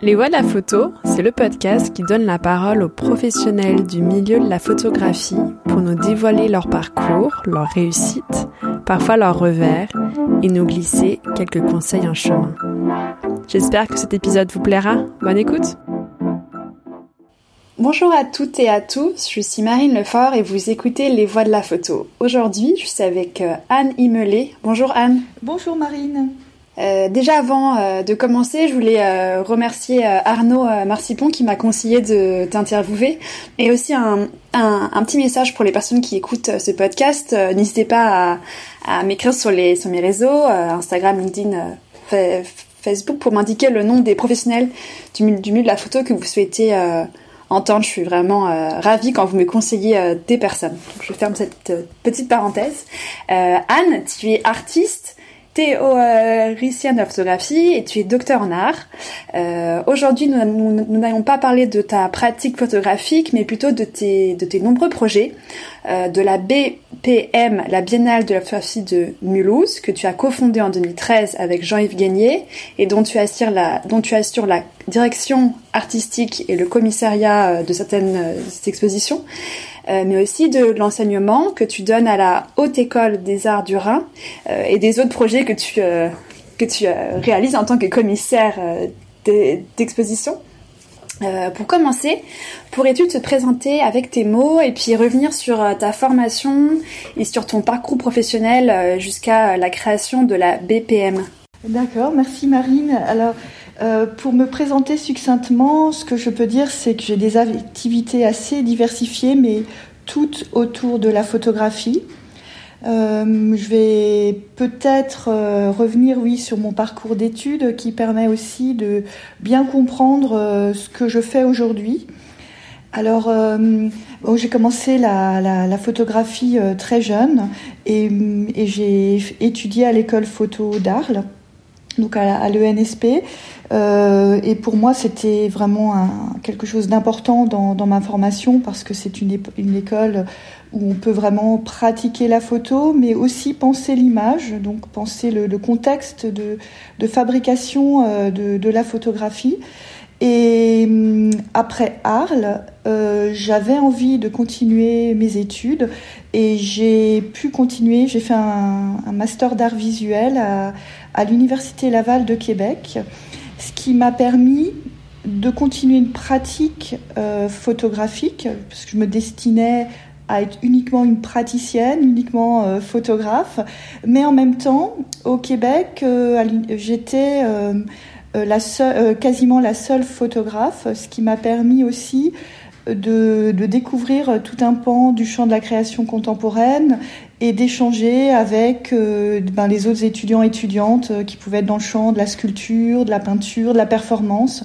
Les Voix de la photo, c'est le podcast qui donne la parole aux professionnels du milieu de la photographie pour nous dévoiler leur parcours, leur réussite, parfois leurs revers et nous glisser quelques conseils en chemin. J'espère que cet épisode vous plaira. Bonne écoute! Bonjour à toutes et à tous, je suis Marine Lefort et vous écoutez Les Voix de la photo. Aujourd'hui, je suis avec euh, Anne Imelé. Bonjour Anne. Bonjour Marine. Euh, déjà avant euh, de commencer, je voulais euh, remercier Arnaud Marcipon qui m'a conseillé de t'interviewer et aussi un, un, petit message pour les personnes qui écoutent ce podcast. N'hésitez pas à, à m'écrire sur, les, sur mes réseaux, Instagram, LinkedIn, Facebook pour m'indiquer le nom des professionnels du, du, milieu de la photo que vous souhaitez entendre. Je suis vraiment ravie quand vous me conseillez des personnes. Donc, je ferme cette petite parenthèse. Anne, tu es artiste théoricienne de la photographie et tu es docteur en art. Euh, Aujourd'hui, nous n'allons pas parler de ta pratique photographique, mais plutôt de tes, de tes nombreux projets, euh, de la BPM, la Biennale de la photographie de Mulhouse, que tu as cofondée en 2013 avec Jean-Yves Gagné et dont tu assures la, dont tu assures la direction artistique et le commissariat euh, de certaines euh, expositions. Mais aussi de l'enseignement que tu donnes à la Haute École des Arts du Rhin et des autres projets que tu, que tu réalises en tant que commissaire d'exposition. Pour commencer, pourrais-tu te présenter avec tes mots et puis revenir sur ta formation et sur ton parcours professionnel jusqu'à la création de la BPM D'accord, merci Marine. Alors, pour me présenter succinctement, ce que je peux dire, c'est que j'ai des activités assez diversifiées, mais toutes autour de la photographie. Euh, je vais peut-être euh, revenir, oui, sur mon parcours d'études qui permet aussi de bien comprendre euh, ce que je fais aujourd'hui. Alors, j'ai commencé la, photographie très jeune et, j'ai étudié à l'école photo d'Arles, donc à, l'ENSP. et pour moi, c'était vraiment quelque chose d'important dans, ma formation parce que c'est une, une école où on peut vraiment pratiquer la photo, mais aussi penser l'image, donc penser le, contexte de, fabrication euh, de, la photographie. Et hum, après Arles, euh, j'avais envie de continuer mes études et j'ai pu continuer. J'ai fait un, master d'art visuel à, l'Université Laval de Québec, ce qui m'a permis de continuer une pratique euh, photographique, parce que je me destinais à être uniquement une praticienne, uniquement euh, photographe, mais en même temps, au Québec, euh, j'étais quasiment la seule photographe, ce qui m'a permis aussi de, découvrir tout un pan du champ de la création contemporaine et d'échanger avec ben, les autres étudiants et étudiantes qui pouvaient être dans le champ de la sculpture, de la peinture, de la performance,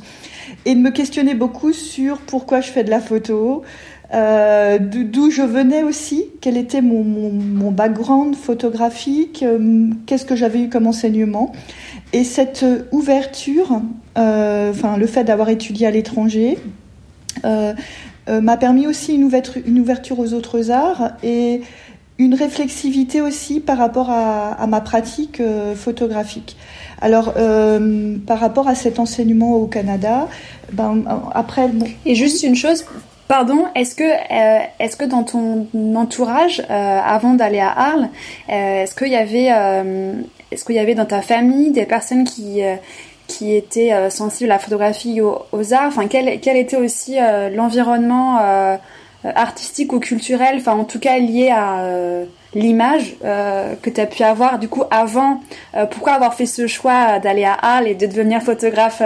et de me questionner beaucoup sur pourquoi je fais de la photo, euh, d'où je venais aussi, quel était mon, background photographique, euh, qu'est-ce que j'avais eu comme enseignement. Et cette ouverture, euh, enfin le fait d'avoir étudié à l'étranger, m'a permis aussi une ouverture, une ouverture, aux autres arts et une réflexivité aussi par rapport à, ma pratique photographique. Alors, par rapport à cet enseignement au Canada, ben, après... Et juste une chose, Pardon, est-ce que, euh, est-ce que dans ton entourage, euh, avant d'aller à Arles, euh, est-ce qu'il y avait, est-ce y avait dans ta famille des personnes qui qui étaient sensibles à la photographie, aux, aux arts? Enfin, quel, quel était aussi l'environnement artistique ou culturel, enfin en tout cas lié à l'image que tu as pu avoir du coup avant Pourquoi avoir fait ce choix d'aller à Arles et de devenir photographe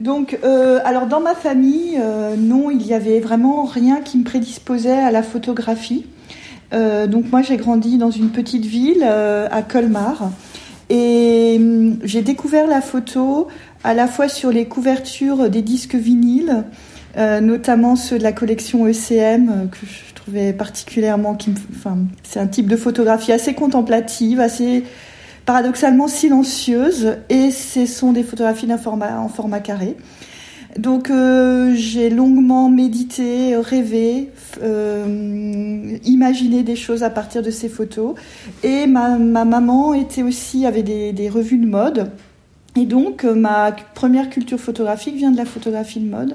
donc, euh, alors dans ma famille, euh, non, il y avait vraiment rien qui me prédisposait à la photographie. Euh, donc moi, j'ai grandi dans une petite ville à Colmar et hum, j'ai découvert la photo à la fois sur les couvertures des disques vinyles, notamment ceux de la collection ECM que je trouvais particulièrement, qui, enfin, c'est un type de photographie assez contemplative, assez paradoxalement silencieuses et ce sont des photographies format, en format carré. Donc euh, j'ai longuement médité, rêvé, euh, imaginé des choses à partir de ces photos. Et ma, maman était aussi avait des, revues de mode. Et donc, ma première culture photographique vient de la photographie de mode,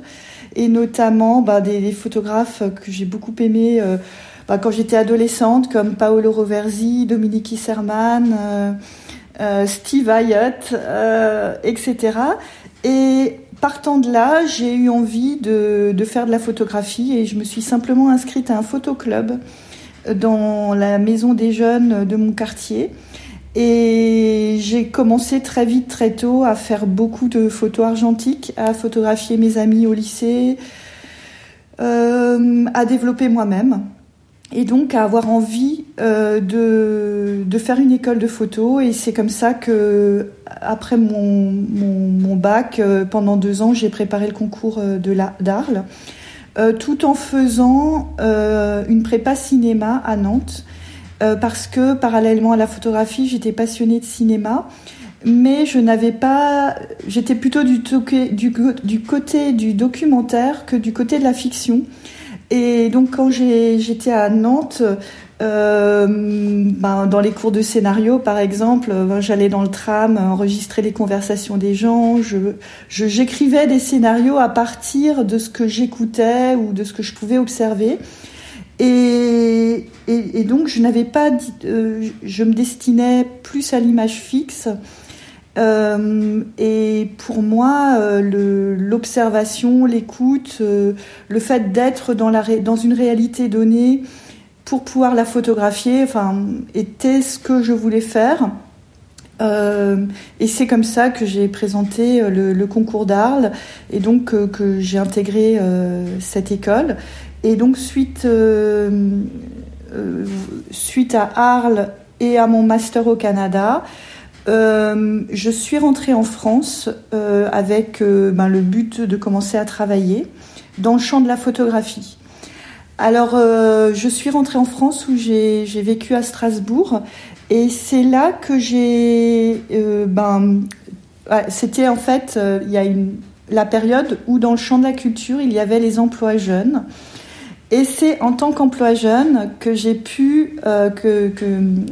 et notamment bah, des, photographes que j'ai beaucoup aimés bah, quand j'étais adolescente, comme Paolo Roversi, Dominique Isserman, Steve Hyatt, etc. Et partant de là, j'ai eu envie de, faire de la photographie et je me suis simplement inscrite à un photoclub dans la maison des jeunes de mon quartier. Et j'ai commencé très vite, très tôt, à faire beaucoup de photos argentiques, à photographier mes amis au lycée, euh, à développer moi-même. Et donc à avoir envie euh, de, de, faire une école de photo. Et c'est comme ça que, après mon, mon, bac, euh, pendant deux ans, j'ai préparé le concours d'Arles, tout en faisant une prépa cinéma à Nantes, parce que parallèlement à la photographie, j'étais passionnée de cinéma. Mais je n'avais pas, j'étais plutôt du côté du documentaire que du côté de la fiction. Et donc quand j'étais à Nantes, euh, ben, dans les cours de scénario, par exemple, ben, j'allais dans le tram enregistrer les conversations des gens. Je, j'écrivais des scénarios à partir de ce que j'écoutais ou de ce que je pouvais observer. Et, donc je n'avais pas, euh, je me destinais plus à l'image fixe. Euh, et pour moi, euh, l'observation, l'écoute, le fait d'être dans, dans une réalité donnée pour pouvoir la photographier, enfin, était ce que je voulais faire. et c'est comme ça que j'ai présenté le, concours d'Arles et donc que j'ai intégré cette école. Et donc suite, suite à Arles et à mon master au Canada, euh, je suis rentrée en France euh, avec euh, ben, le but de commencer à travailler dans le champ de la photographie. Alors, je suis rentrée en France où j'ai vécu à Strasbourg et c'est là que j'ai. ben, C'était en fait, il y a une, la période où dans le champ de la culture, il y avait les emplois jeunes. Et c'est en tant qu'emploi jeune que j'ai pu, euh, que,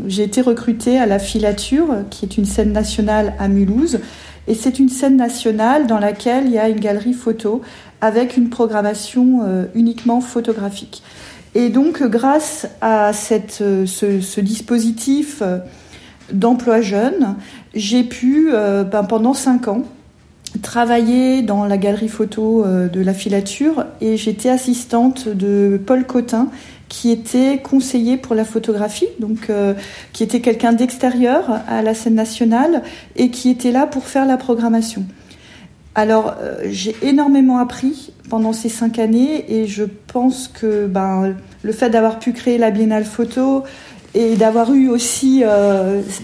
j'ai été recrutée à la Filature, qui est une scène nationale à Mulhouse. Et c'est une scène nationale dans laquelle il y a une galerie photo avec une programmation euh, uniquement photographique. Et donc, grâce à euh, ce, ce dispositif d'emploi jeune, j'ai pu, ben, pendant cinq ans, travaillé dans la galerie photo euh, de la filature et j'étais assistante de Paul Cotin qui était conseiller pour la photographie, donc euh, qui était quelqu'un d'extérieur à la scène nationale et qui était là pour faire la programmation. Alors euh, j'ai énormément appris pendant ces cinq années et je pense que ben, le fait d'avoir pu créer la Biennale photo et d'avoir eu aussi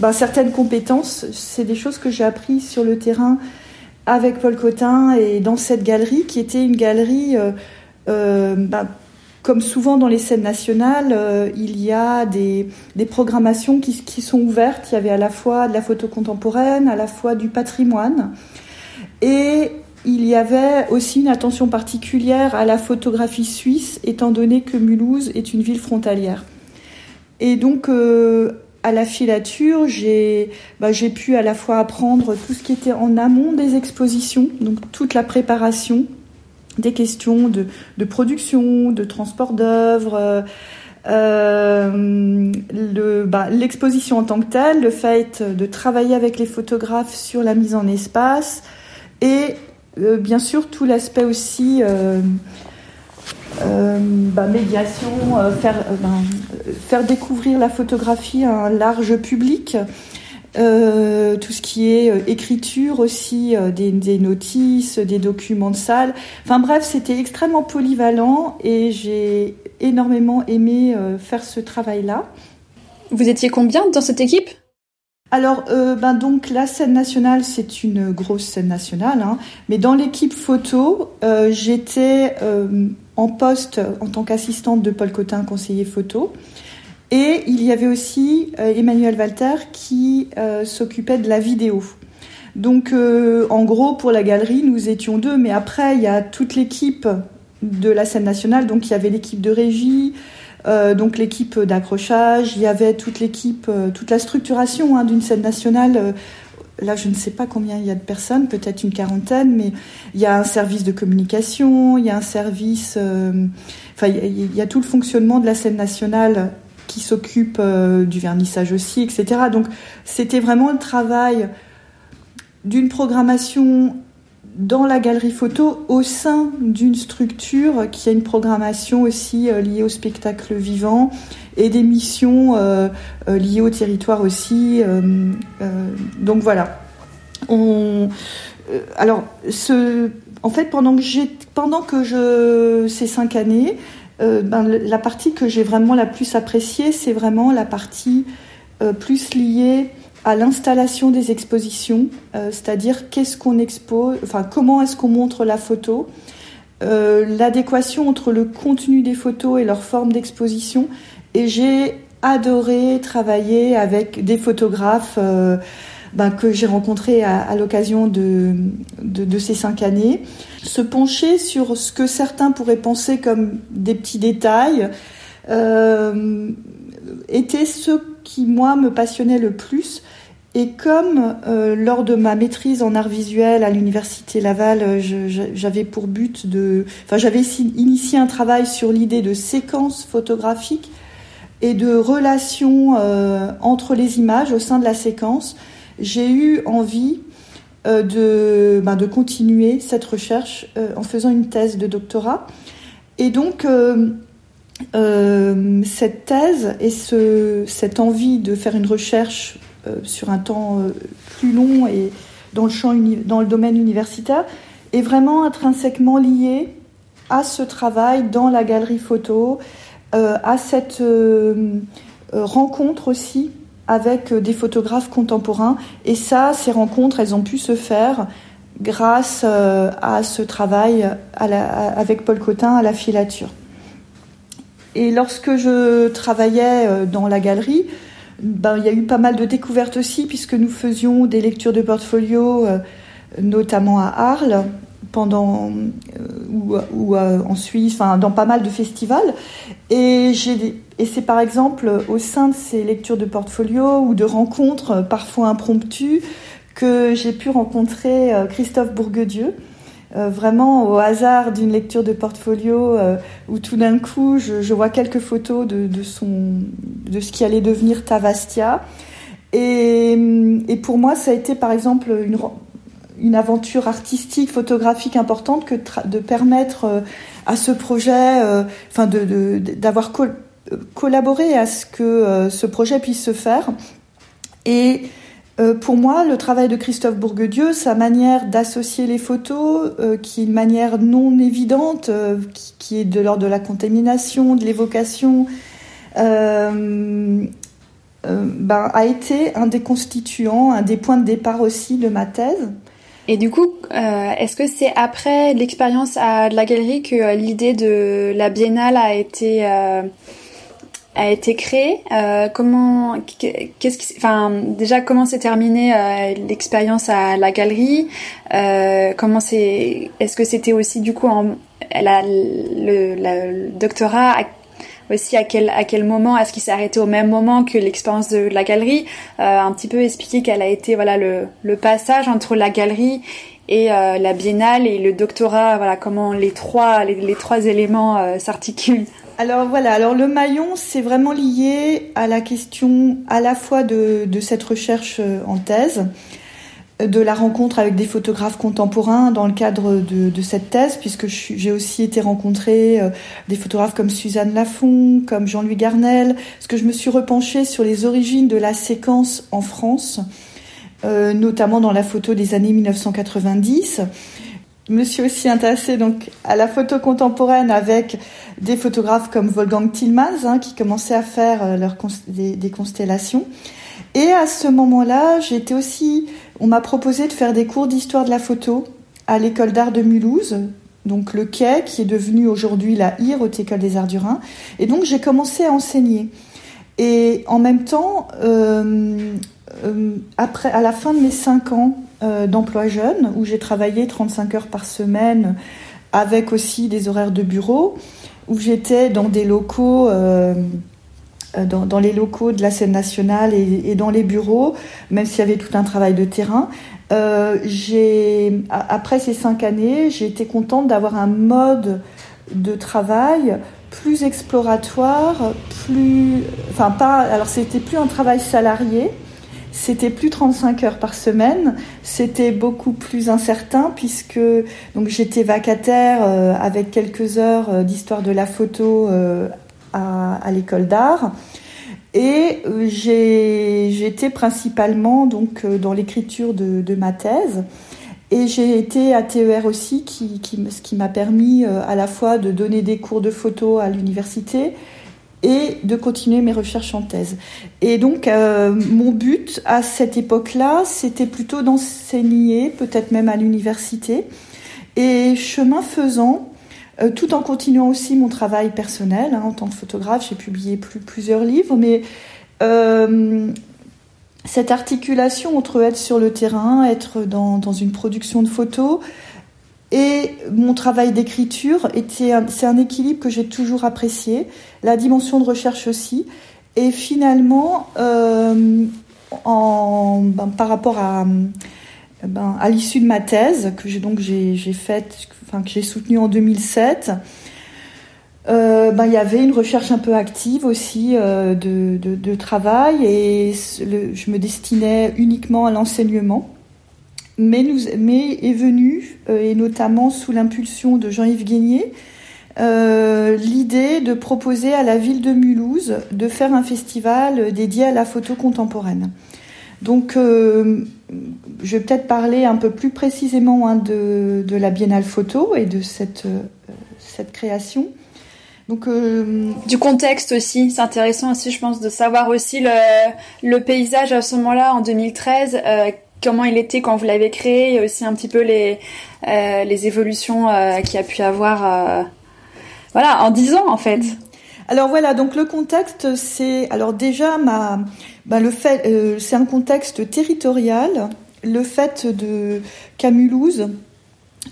ben, certaines compétences, c'est des choses que j'ai appris sur le terrain avec Paul Cotin et dans cette galerie qui était une galerie, euh, euh, bah, comme souvent dans les scènes nationales, euh, il y a des, programmations qui, sont ouvertes. Il y avait à la fois de la photo contemporaine, à la fois du patrimoine. Et il y avait aussi une attention particulière à la photographie suisse, étant donné que Mulhouse est une ville frontalière. Et donc, à la filature, bah, j'ai pu à la fois apprendre tout ce qui était en amont des expositions, donc toute la préparation des questions de, production, de transport d'œuvres, euh, bah, l'exposition en tant que telle, le fait de travailler avec les photographes sur la mise en espace et euh, bien sûr tout l'aspect aussi euh, euh, bah, médiation, euh, faire, euh, ben, faire découvrir la photographie à un large public. tout ce qui est écriture aussi, des, notices, des documents de salle. Enfin bref, c'était extrêmement polyvalent et j'ai énormément aimé faire ce travail-là. Vous étiez combien dans cette équipe? Alors, ben donc la scène nationale, c'est une grosse scène nationale, hein, mais dans l'équipe photo, j'étais en poste en tant qu'assistante de Paul Cotin, conseiller photo. Et il y avait aussi euh, Emmanuel Walter qui euh, s'occupait de la vidéo. Donc euh, en gros pour la galerie nous étions deux, mais après il y a toute l'équipe de la scène nationale, donc il y avait l'équipe de régie, donc l'équipe d'accrochage, il y avait toute l'équipe, toute la structuration hein, d'une scène nationale là je ne sais pas combien il y a de personnes, peut-être une quarantaine, mais il y a un service de communication, il y a un service, euh, enfin il y a tout le fonctionnement de la scène nationale qui s'occupe euh, du vernissage aussi, etc. Donc c'était vraiment le travail d'une programmation dans la galerie photo au sein d'une structure qui a une programmation aussi euh, liée au spectacle vivant et des missions euh, euh, liées au territoire aussi. donc voilà. On, alors, ce, en fait, pendant que pendant que je, ces cinq années, ben, la partie que j'ai vraiment la plus appréciée, c'est vraiment la partie plus liée à l'installation des expositions, euh, c'est-à-dire qu'est-ce qu'on expose, enfin comment est-ce qu'on montre la photo, euh, l'adéquation entre le contenu des photos et leur forme d'exposition. Et j'ai adoré travailler avec des photographes euh, ben, que j'ai rencontrés à, l'occasion de, de, ces cinq années, se pencher sur ce que certains pourraient penser comme des petits détails. était ce qui, moi, me passionnait le plus et comme euh, lors de ma maîtrise en art visuel à l'université Laval, euh, j'avais pour but de, enfin j'avais initié un travail sur l'idée de séquence photographique et de relation euh, entre les images au sein de la séquence, j'ai eu envie de, ben, de continuer cette recherche en faisant une thèse de doctorat. Et donc cette thèse et ce, cette envie de faire une recherche euh, sur un temps euh, plus long et dans le, champ dans le domaine universitaire est vraiment intrinsèquement lié à ce travail dans la galerie photo, euh, à cette rencontre aussi avec des photographes contemporains. Et ça, ces rencontres, elles ont pu se faire grâce à ce travail avec Paul Cotin à la filature. Et lorsque je travaillais dans la galerie, ben, il y a eu pas mal de découvertes aussi, puisque nous faisions des lectures de portfolio, euh, notamment à Arles, pendant, euh, ou, euh, en Suisse, dans pas mal de festivals. Et, et c'est par exemple au sein de ces lectures de portfolio ou de rencontres, parfois impromptues, que j'ai pu rencontrer Christophe Bourguedieu, euh, vraiment au hasard d'une lecture de portfolio euh, où tout d'un coup je, vois quelques photos de, son, de ce qui allait devenir Tavastia. Et, et, pour moi, ça a été par exemple une, une aventure artistique, photographique importante que de permettre euh, à ce projet, enfin d'avoir collaboré à ce que ce projet puisse se faire. Et euh, pour moi, le travail de Christophe Bourguedieu, sa manière d'associer les photos, euh, qui est une manière non évidente, euh, qui, est de l'ordre de la contamination, de l'évocation, ben, a été un des constituants, un des points de départ aussi de ma thèse. Et du coup, est-ce que c'est après l'expérience à la galerie que l'idée de la biennale a été a été créé euh, Comment, qu'est-ce qui, enfin, déjà comment s'est terminée euh, l'expérience à la galerie euh, Comment c'est, est-ce que c'était aussi du coup en, la, le, le doctorat aussi à quel à quel moment est-ce qu'il s'est arrêté au même moment que l'expérience de la galerie euh, Un petit peu expliquer quel a été voilà le, le passage entre la galerie et euh, la biennale et le doctorat. Voilà comment les trois les, trois éléments euh, s'articulent. Alors voilà, alors le maillon, c'est vraiment lié à la question à la fois de, de cette recherche euh, en thèse, de la rencontre avec des photographes contemporains dans le cadre de, de cette thèse, puisque j'ai aussi été rencontrer euh, des photographes comme Suzanne Lafont, comme Jean-Louis Garnel, parce que je me suis repenchée sur les origines de la séquence en France, notamment dans la photo des années 1990 me suis aussi intéressée donc à la photo contemporaine avec des photographes comme Wolfgang Tillmans hein, qui commençaient à faire euh, des, constellations. Et à ce moment-là, j'étais aussi, on m'a proposé de faire des cours d'histoire de la photo à l'école d'art de Mulhouse, donc le quai qui est devenu aujourd'hui la IR, Haute École des Arts du Rhin. Et donc j'ai commencé à enseigner. Et en même temps, euh, euh, après, à la fin de mes cinq ans euh, d'emploi jeune, où j'ai travaillé 35 heures par semaine, avec aussi des horaires de bureau, où j'étais dans des locaux dans, les locaux de la scène nationale et, dans les bureaux, même s'il y avait tout un travail de terrain. après ces cinq années, j'ai été contente d'avoir un mode de travail plus exploratoire, plus, enfin pas, alors c'était plus un travail salarié, c'était plus 35 heures par semaine, c'était beaucoup plus incertain puisque donc j'étais vacataire euh, avec quelques heures euh, d'histoire de la photo euh, à, l'école d'art et j'étais principalement donc dans l'écriture de, ma thèse. Et j'ai été à TER aussi, qui, ce qui m'a permis à la fois de donner des cours de photo à l'université et de continuer mes recherches en thèse. Et donc, euh, mon but à cette époque-là, c'était plutôt d'enseigner, peut-être même à l'université. Et chemin faisant, euh, tout en continuant aussi mon travail personnel hein, en tant que photographe, j'ai publié plusieurs livres, mais euh, cette articulation entre être sur le terrain, être dans, dans une production de photos, et mon travail d'écriture c'est un équilibre que j'ai toujours apprécié, la dimension de recherche aussi. Et finalement, euh, en, ben, par rapport à, ben, à l'issue de ma thèse que j'ai donc j'ai, faite, enfin que j'ai soutenue en 2007, euh, ben, il y avait une recherche un peu active aussi euh, de, de, travail et je me destinais uniquement à l'enseignement mais, nous, mais est venu, euh, et notamment sous l'impulsion de Jean-Yves Guénier, l'idée de proposer à la ville de Mulhouse de faire un festival dédié à la photo contemporaine. Donc, je vais peut-être parler un peu plus précisément hein, de, de, la Biennale Photo et de cette, cette création. Donc, euh, du contexte aussi, c'est intéressant aussi, je pense, de savoir aussi le, le paysage à ce moment-là, en 2013, euh, comment il était quand vous l'avez créé, et aussi un petit peu les, euh, les évolutions euh, qu'il a pu avoir euh, voilà, en dix ans en fait. Alors voilà, donc le contexte, c'est alors déjà ma, ben le fait, c'est un contexte territorial. Le fait de Camulouse,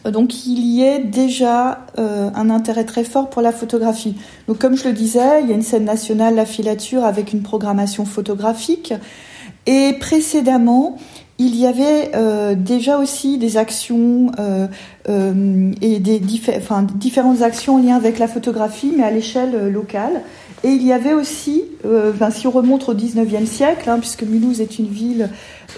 donc il y ait déjà un intérêt très fort pour la photographie. Donc comme je le disais, il y a une scène nationale, la filature, avec une programmation photographique. Et précédemment, il y avait euh, déjà aussi des actions euh, euh, et des différentes actions en lien avec la photographie, mais à l'échelle locale. Et il y avait aussi, ben, si on remonte au 19e siècle, hein, puisque Mulhouse est une ville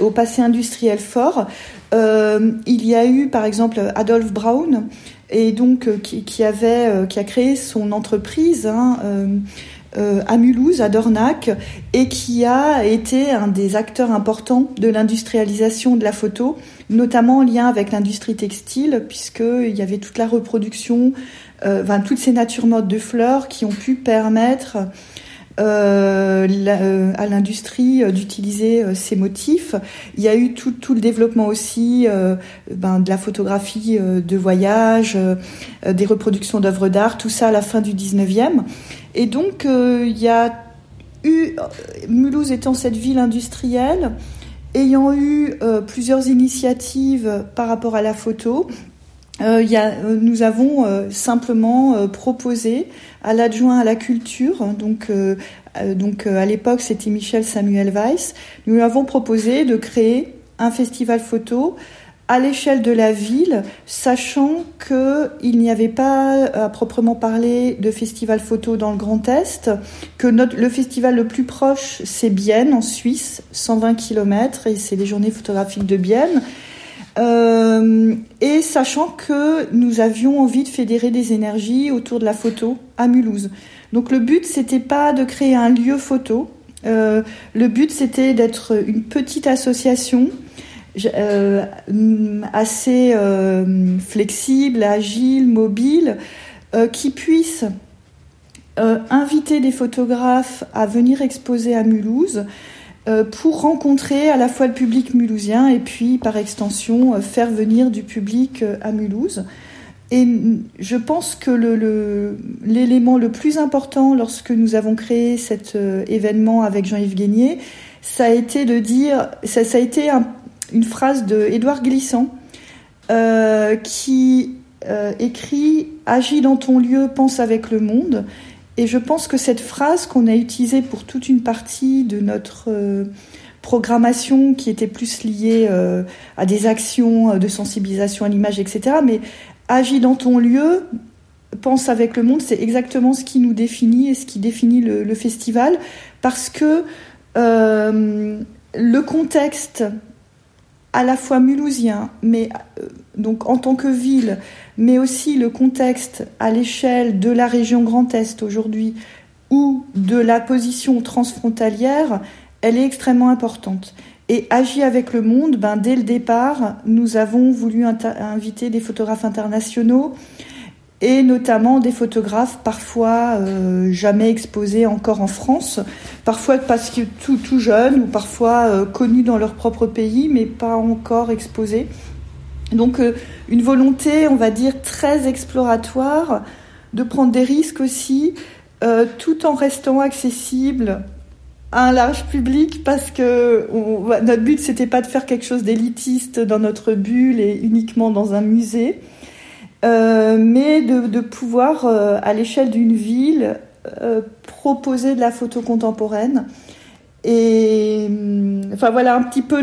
au passé industriel fort, il y a eu par exemple Adolphe Braun, et donc qui, qui avait, qui a créé son entreprise. Hein, euh, à Mulhouse, à Dornac, et qui a été un des acteurs importants de l'industrialisation de la photo, notamment en lien avec l'industrie textile, puisqu'il y avait toute la reproduction, euh, enfin, toutes ces natures mortes de fleurs qui ont pu permettre euh, à l'industrie d'utiliser ces motifs. Il y a eu tout, le développement aussi ben, de la photographie de voyage, des reproductions d'œuvres d'art, tout ça à la fin du 19e. Et donc, euh, il y a eu, Mulhouse étant cette ville industrielle, ayant eu euh, plusieurs initiatives par rapport à la photo, euh, y a, nous avons simplement proposé à l'adjoint à la culture, donc, donc à l'époque c'était Michel Samuel Weiss, nous lui avons proposé de créer un festival photo à l'échelle de la ville, sachant qu'il n'y avait pas à proprement parler de festival photo dans le Grand Est, que notre, le festival le plus proche, c'est Bienne en Suisse, 120 km, et c'est les journées photographiques de Bienne. Euh, et sachant que nous avions envie de fédérer des énergies autour de la photo à Mulhouse. Donc le but, c'était pas de créer un lieu photo. Euh, le but, c'était d'être une petite association euh, assez flexible, agile, mobile, qui puisse inviter des photographes à venir exposer à Mulhouse pour rencontrer à la fois le public mulhousien et puis par extension faire venir du public à Mulhouse. Et je pense que l'élément le, plus important lorsque nous avons créé cet événement avec Jean-Yves Guénier, ça a été de dire, ça, a été un, une phrase de Édouard Glissant euh, qui euh, écrit Agis dans ton lieu, pense avec le monde. Et je pense que cette phrase qu'on a utilisée pour toute une partie de notre programmation qui était plus liée à des actions de sensibilisation à l'image, etc., mais agis dans ton lieu, pense avec le monde, c'est exactement ce qui nous définit et ce qui définit le, festival, parce que euh, le contexte à la fois mulhousien, mais euh, donc en tant que ville, mais aussi le contexte à l'échelle de la région Grand Est aujourd'hui ou de la position transfrontalière, elle est extrêmement importante. Et agir avec le monde, ben, dès le départ, nous avons voulu inviter des photographes internationaux et notamment des photographes parfois euh, jamais exposés encore en France, parfois parce que tout, tout jeunes ou parfois euh, connus dans leur propre pays mais pas encore exposés. Donc euh, une volonté, on va dire, très exploratoire de prendre des risques aussi, tout en restant accessible à un large public parce que notre but c'était pas de faire quelque chose d'élitiste dans notre bulle et uniquement dans un musée. Euh, mais de, pouvoir, euh, à l'échelle d'une ville, euh, proposer de la photo contemporaine. Et enfin voilà un petit peu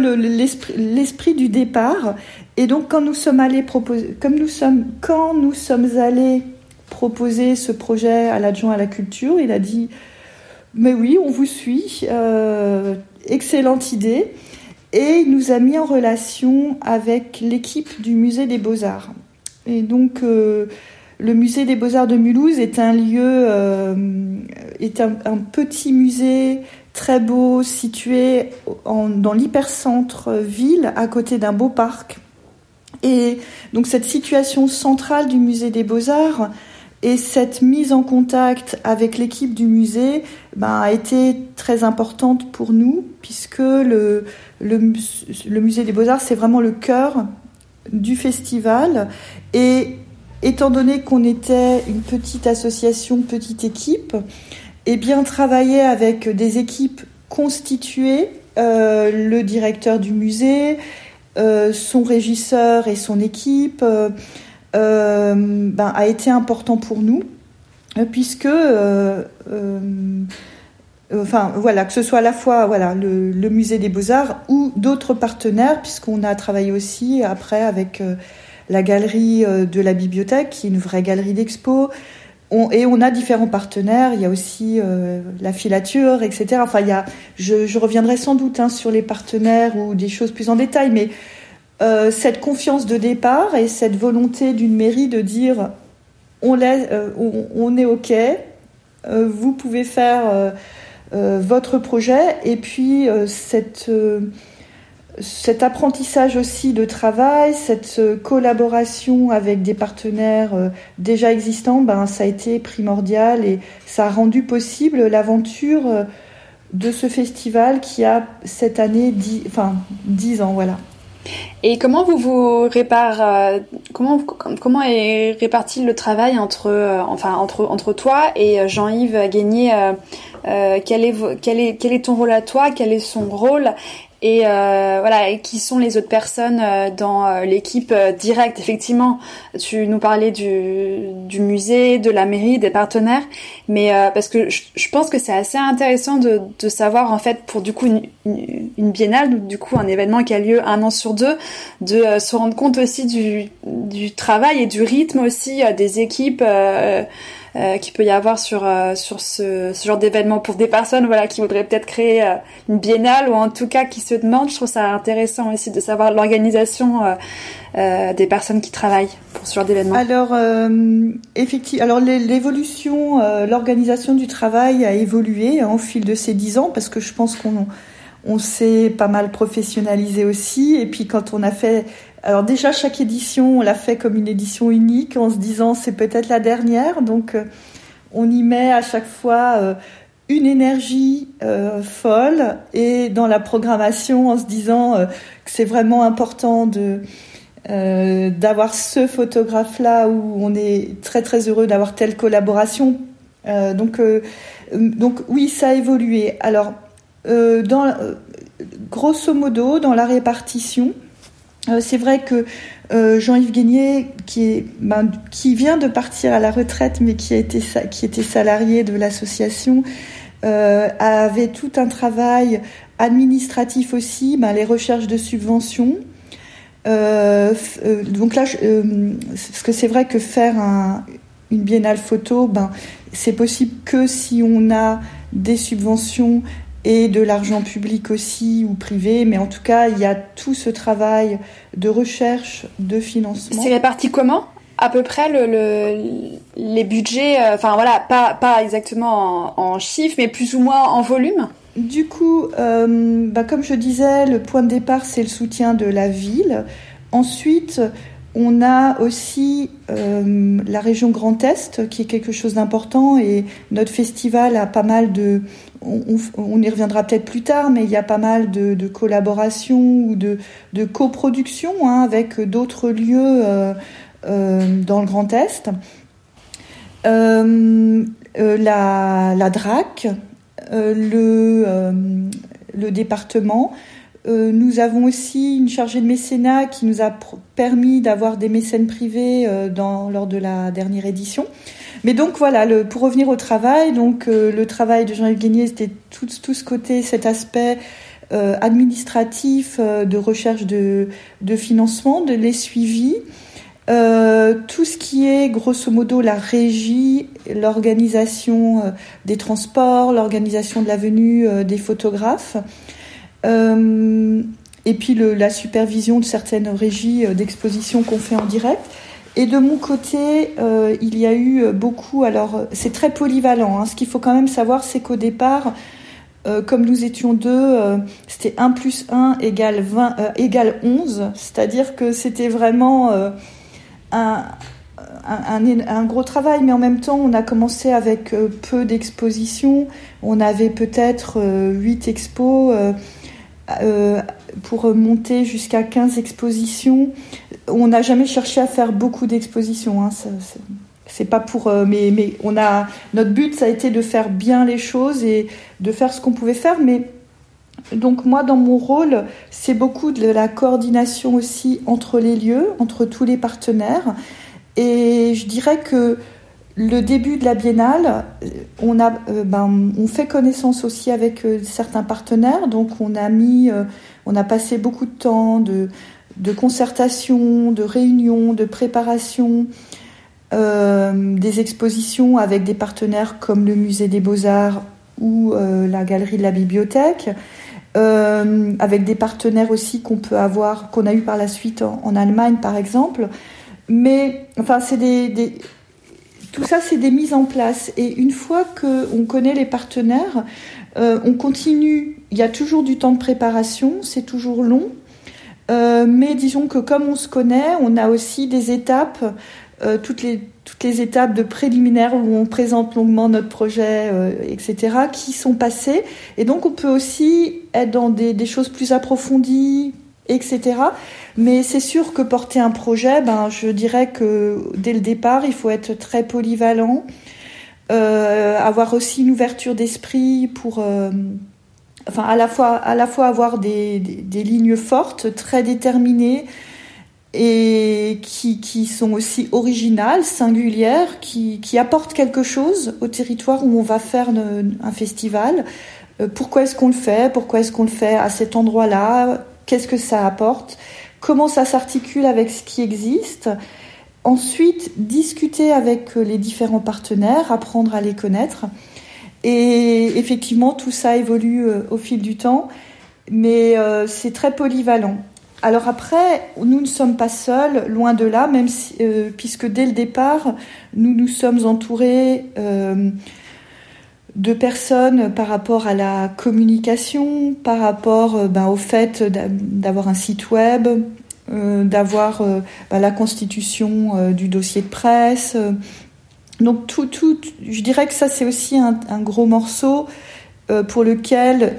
l'esprit du départ. Et donc quand nous sommes allés proposer, comme nous sommes, quand nous sommes allés proposer ce projet à l'adjoint à la culture, il a dit mais oui, on vous suit, excellente idée. Et il nous a mis en relation avec l'équipe du musée des beaux-arts. Et donc, euh, le musée des Beaux-Arts de Mulhouse est un lieu, euh, est un, petit musée très beau, situé dans l'hypercentre ville, à côté d'un beau parc. Et donc, cette situation centrale du musée des Beaux-Arts et cette mise en contact avec l'équipe du musée ben, a été très importante pour nous, puisque le, le, musée des Beaux-Arts, c'est vraiment le cœur du festival. Et étant donné qu'on était une petite association, petite équipe, et eh bien travailler avec des équipes constituées, euh, le directeur du musée, son régisseur et son équipe, euh, ben, a été important pour nous, puisque que ce soit à la fois le, musée des beaux-arts ou d'autres partenaires, puisqu'on a travaillé aussi après avec euh, la galerie euh, de la bibliothèque, qui est une vraie galerie d'expo. Et on a différents partenaires. Il y a aussi euh, la filature, etc. Enfin, il y a, je, reviendrai sans doute hein, sur les partenaires ou des choses plus en détail, mais cette confiance de départ et cette volonté d'une mairie de dire on, laisse, on, est ok, vous pouvez faire euh, votre projet et puis euh, cette, euh, cet apprentissage aussi de travail, cette collaboration avec des partenaires déjà existants, ben, ça a été primordial et ça a rendu possible l'aventure de ce festival qui a cette année 10, enfin, 10 ans. Voilà. Et comment vous vous répare, comment comment est réparti le travail entre enfin entre entre toi et Jean-Yves Guénier euh, quel, est, quel, est, quel est ton rôle à toi, quel est son rôle? Et euh, voilà et qui sont les autres personnes euh, dans l'équipe directe. Effectivement tu nous parlais du, du musée de la mairie des partenaires. Mais parce que je, pense que c'est assez intéressant de, de, savoir en fait pour du coup une, une, biennale du coup un événement qui a lieu un an sur deux de se rendre compte aussi du, du travail et du rythme aussi des équipes euh, qu'il peut y avoir sur euh, sur ce, ce genre d'événement pour des personnes voilà qui voudraient peut-être créer euh, une biennale ou en tout cas qui se demandent. Je trouve ça intéressant aussi de savoir l'organisation des personnes qui travaillent pour ce genre d'événement. Alors effectivement, alors l'évolution, l'organisation du travail a évolué au fil de ces dix ans parce que je pense qu'on on s'est pas mal professionnalisé aussi. Et puis quand on a fait alors déjà, chaque édition, on l'a fait comme une édition unique en se disant c'est peut-être la dernière. Donc euh, on y met à chaque fois euh, une énergie euh, folle et dans la programmation en se disant que c'est vraiment important de d'avoir ce photographe là où on est très très heureux d'avoir telle collaboration. donc donc oui, ça a évolué. Alors grosso modo dans la répartition c'est vrai que Jean-Yves Guénier, ben, qui vient de partir à la retraite, mais qui, était salarié de l'association, avait tout un travail administratif aussi, ben, les recherches de subventions. donc là, parce que c'est vrai que faire un, une biennale photo, ben, c'est possible que si on a des subventions et de l'argent public aussi ou privé, mais en tout cas, il y a tout ce travail de recherche, de financement. C'est réparti comment? À peu près le, les budgets, euh, enfin voilà, pas, pas exactement en, chiffres, mais plus ou moins en volume? Du coup, euh, bah, comme je disais, le point de départ, c'est le soutien de la ville. Ensuite, on a aussi euh, la région Grand Est, qui est quelque chose d'important, et notre festival a pas mal de... On, y reviendra peut-être plus tard, mais il y a pas mal de, collaborations ou de, de coproduction hein, avec d'autres lieux euh, euh, dans le Grand Est. la, DRAC, le, département, nous avons aussi une chargée de mécénat qui nous a permis d'avoir des mécènes privés euh, lors de la dernière édition. Mais donc voilà, pour revenir au travail, donc euh, le travail de Jean-Yves Guénier, c'était tout, tout, ce côté, cet aspect administratif de recherche de, de, financement, de les suivis. tout ce qui est grosso modo la régie, l'organisation des transports, l'organisation de la venue des photographes. Euh, et puis la supervision de certaines régies euh, d'exposition qu'on fait en direct. Et de mon côté, euh, il y a eu beaucoup. Alors, c'est très polyvalent. Hein. Ce qu'il faut quand même savoir, c'est qu'au départ, comme nous étions deux, c'était 1 plus 1 égale, 20, égale 11. C'est-à-dire que c'était vraiment un, un, un, gros travail. Mais en même temps, on a commencé avec peu d'expositions. On avait peut-être 8 expos. Euh, pour monter jusqu'à 15 expositions. On n'a jamais cherché à faire beaucoup d'expositions. Hein. C'est pas pour, euh, mais, on a notre but, ça a été de faire bien les choses et de faire ce qu'on pouvait faire. Mais donc moi, dans mon rôle, c'est beaucoup de la coordination aussi entre les lieux, entre tous les partenaires. Et je dirais que le début de la biennale, euh, on, a, euh, ben, on fait connaissance aussi avec euh, certains partenaires. Donc, on a mis, on a passé beaucoup de temps de, concertation, de réunion, de préparation, des expositions avec des partenaires comme le Musée des Beaux-Arts ou la Galerie de la Bibliothèque. avec des partenaires aussi qu'on peut avoir, qu'on a eu par la suite en, Allemagne par exemple. Mais enfin, c'est des tout ça, c'est des mises en place. Et une fois qu'on connaît les partenaires, euh, on continue. Il y a toujours du temps de préparation, c'est toujours long. Euh, mais disons que comme on se connaît, on a aussi des étapes, euh, toutes, les, toutes les étapes de préliminaire où on présente longuement notre projet, etc., qui sont passées. Et donc on peut aussi être dans des, des choses plus approfondies, etc. Mais c'est sûr que porter un projet, ben, je dirais que dès le départ, il faut être très polyvalent, euh, avoir aussi une ouverture d'esprit pour, euh, enfin, à la fois, à la fois avoir des, des, lignes fortes, très déterminées et qui, qui sont aussi originales, singulières, qui, qui apportent quelque chose au territoire où on va faire un festival. Euh, pourquoi est-ce qu'on le fait? Pourquoi est-ce qu'on le fait à cet endroit-là? Qu'est-ce que ça apporte? Comment ça s'articule avec ce qui existe. Ensuite, discuter avec les différents partenaires, apprendre à les connaître. Et effectivement, tout ça évolue euh, au fil du temps, mais euh, c'est très polyvalent. Alors après, nous ne sommes pas seuls, loin de là, même euh, puisque dès le départ, nous nous sommes entourés de personnes par rapport à la communication, par rapport euh, ben, au fait d'avoir un site web, euh, d'avoir euh, ben, la constitution du dossier de presse. Donc tout, tout, je dirais que ça c'est aussi un, gros morceau pour lequel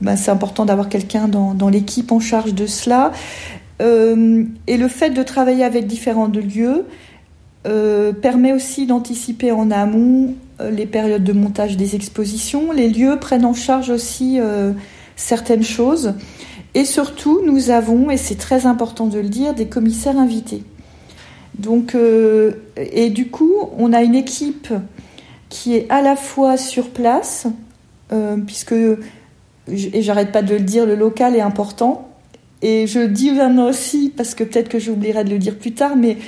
ben, c'est important d'avoir quelqu'un dans, l'équipe en charge de cela. et le fait de travailler avec différents lieux permet aussi d'anticiper en amont les périodes de montage des expositions. Les lieux prennent en charge aussi euh, certaines choses. Et surtout, nous avons, et c'est très important de le dire, des commissaires invités. Donc, euh, et du coup, on a une équipe qui est à la fois sur place, euh, puisque, et j'arrête pas de le dire, le local est important. Et je dis maintenant aussi, parce que peut-être que j'oublierai de le dire plus tard, mais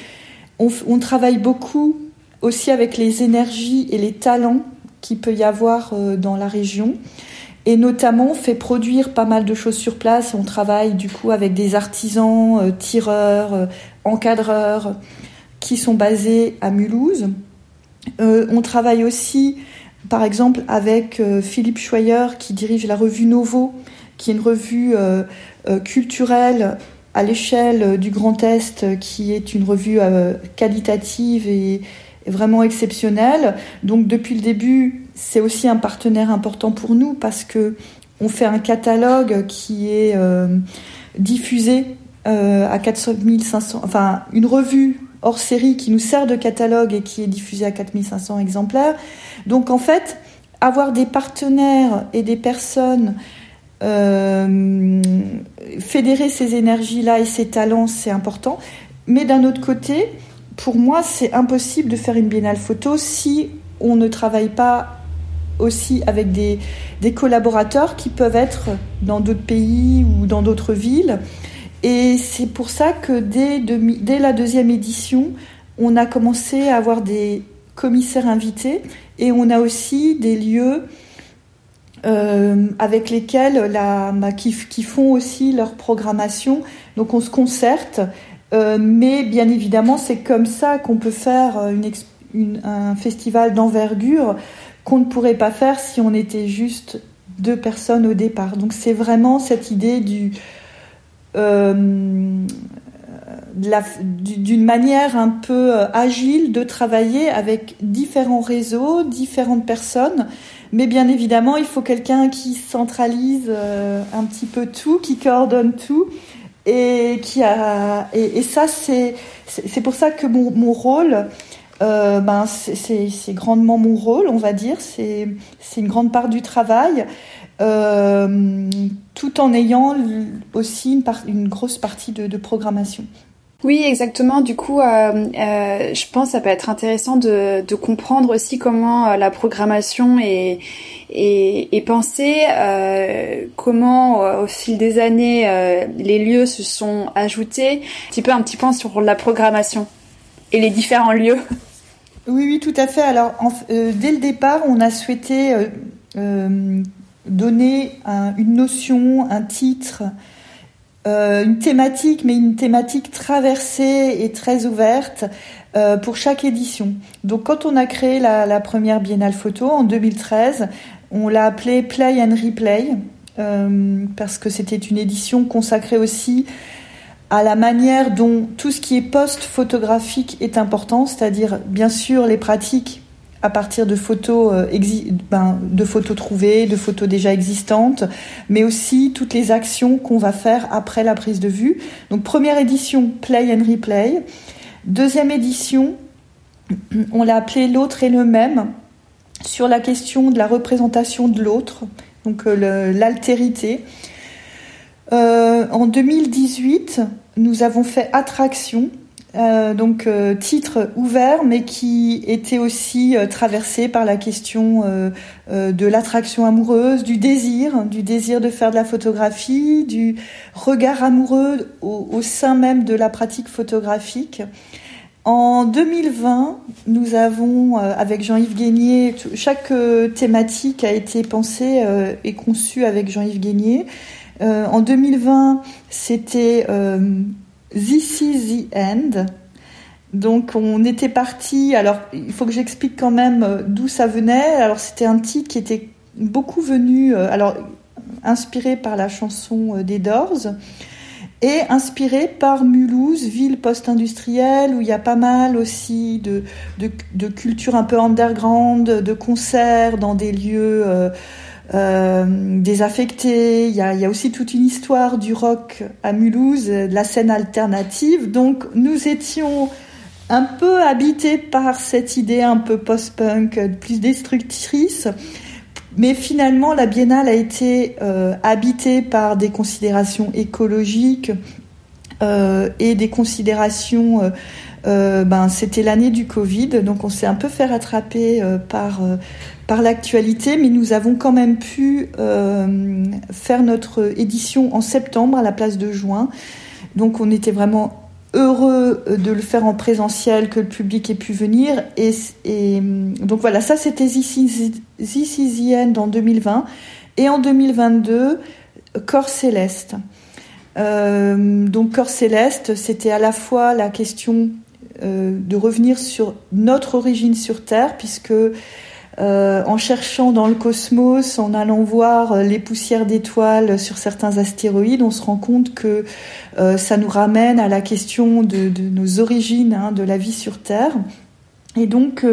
on travaille beaucoup aussi avec les énergies et les talents qu'il peut y avoir euh, dans la région. Et notamment, on fait produire pas mal de choses sur place. On travaille du coup avec des artisans, euh, tireurs, euh, encadreurs qui sont basés à Mulhouse. on travaille aussi, par exemple, avec Philippe Schweyer qui dirige la revue Novo, qui est une revue culturelle à l'échelle du Grand Est, qui est une revue qualitative et, vraiment exceptionnelle. Donc depuis le début, c'est aussi un partenaire important pour nous parce que on fait un catalogue qui est euh, diffusé euh, à 4500, enfin une revue hors série qui nous sert de catalogue et qui est diffusée à 4500 exemplaires. Donc en fait, avoir des partenaires et des personnes euh, fédérer ces énergies-là et ces talents, c'est important. Mais d'un autre côté, pour moi, c'est impossible de faire une biennale photo si on ne travaille pas aussi avec des, collaborateurs qui peuvent être dans d'autres pays ou dans d'autres villes. Et c'est pour ça que dès, la deuxième édition, on a commencé à avoir des commissaires invités et on a aussi des lieux euh, avec lesquels la, qui, font aussi leur programmation. Donc on se concerte euh, mais bien évidemment, c'est comme ça qu'on peut faire euh, un festival d'envergure qu'on ne pourrait pas faire si on était juste deux personnes au départ. Donc c'est vraiment cette idée euh, d'une manière un peu agile de travailler avec différents réseaux, différentes personnes. Mais bien évidemment, il faut quelqu'un qui centralise un petit peu tout, qui coordonne tout et qui a et, ça c'est c'est pour ça que mon, mon rôle euh, ben c'est grandement mon rôle on va dire. C'est c'est une grande part du travail euh, tout en ayant aussi une, une grosse partie de programmation oui, exactement. Du coup, euh, euh, je pense que ça peut être intéressant de, comprendre aussi comment euh, la programmation est, pensée, comment au fil des années les lieux se sont ajoutés. Un petit peu un petit point sur la programmation et les différents lieux. Oui, oui, tout à fait. Alors, dès le départ, on a souhaité donner une notion, un titre euh, une thématique, mais une thématique traversée et très ouverte euh, pour chaque édition. Donc quand on a créé la, première Biennale Photo en 2013, on l'a appelée Play and Replay, euh, parce que c'était une édition consacrée aussi à la manière dont tout ce qui est post-photographique est important, c'est-à-dire bien sûr les pratiques à partir de photos, euh, ben, de photos trouvées, de photos déjà existantes, mais aussi toutes les actions qu'on va faire après la prise de vue. Donc première édition, Play and Replay. Deuxième édition, on l'a appelé L'autre est le même, sur la question de la représentation de l'autre, donc euh, l'altérité. Euh, en 2018, nous avons fait Attraction, euh, donc euh, titre ouvert, mais qui était aussi euh, traversé par la question de l'attraction amoureuse, du désir, du désir de faire de la photographie, du regard amoureux au, sein même de la pratique photographique. En 2020, nous avons, avec Jean-Yves Guénier, chaque thématique a été pensée et conçue avec Jean-Yves Guénier. en 2020, c'était This is the end. Donc on était parti. Alors il faut que j'explique quand même euh, d'où ça venait. Alors c'était un titre qui était beaucoup venu, euh, alors inspiré par la chanson euh, des Doors et inspiré par Mulhouse, ville post-industrielle où il y a pas mal aussi de, de, culture un peu underground, de concerts dans des lieux désaffecté. Il y, a, il y, a, aussi toute une histoire du rock à Mulhouse, de la scène alternative. Donc nous étions un peu habités par cette idée un peu post-punk, plus destructrice. mais finalement, la biennale a été habitée par des considérations écologiques et des considérations euh, ben, c'était l'année du Covid, donc on s'est un peu fait rattraper euh, par, euh, par l'actualité, mais nous avons quand même pu faire notre édition en septembre à la place de juin. Donc on était vraiment heureux de le faire en présentiel, que le public ait pu venir. Et, et donc voilà, ça c'était This is en 2020. Et en 2022, Corps Céleste. Donc Corps Céleste, c'était à la fois la question de revenir sur notre origine sur Terre, puisque euh, en cherchant dans le cosmos, en allant voir les poussières d'étoiles sur certains astéroïdes, on se rend compte que euh, ça nous ramène à la question de, nos origines, hein, de la vie sur Terre. Et donc,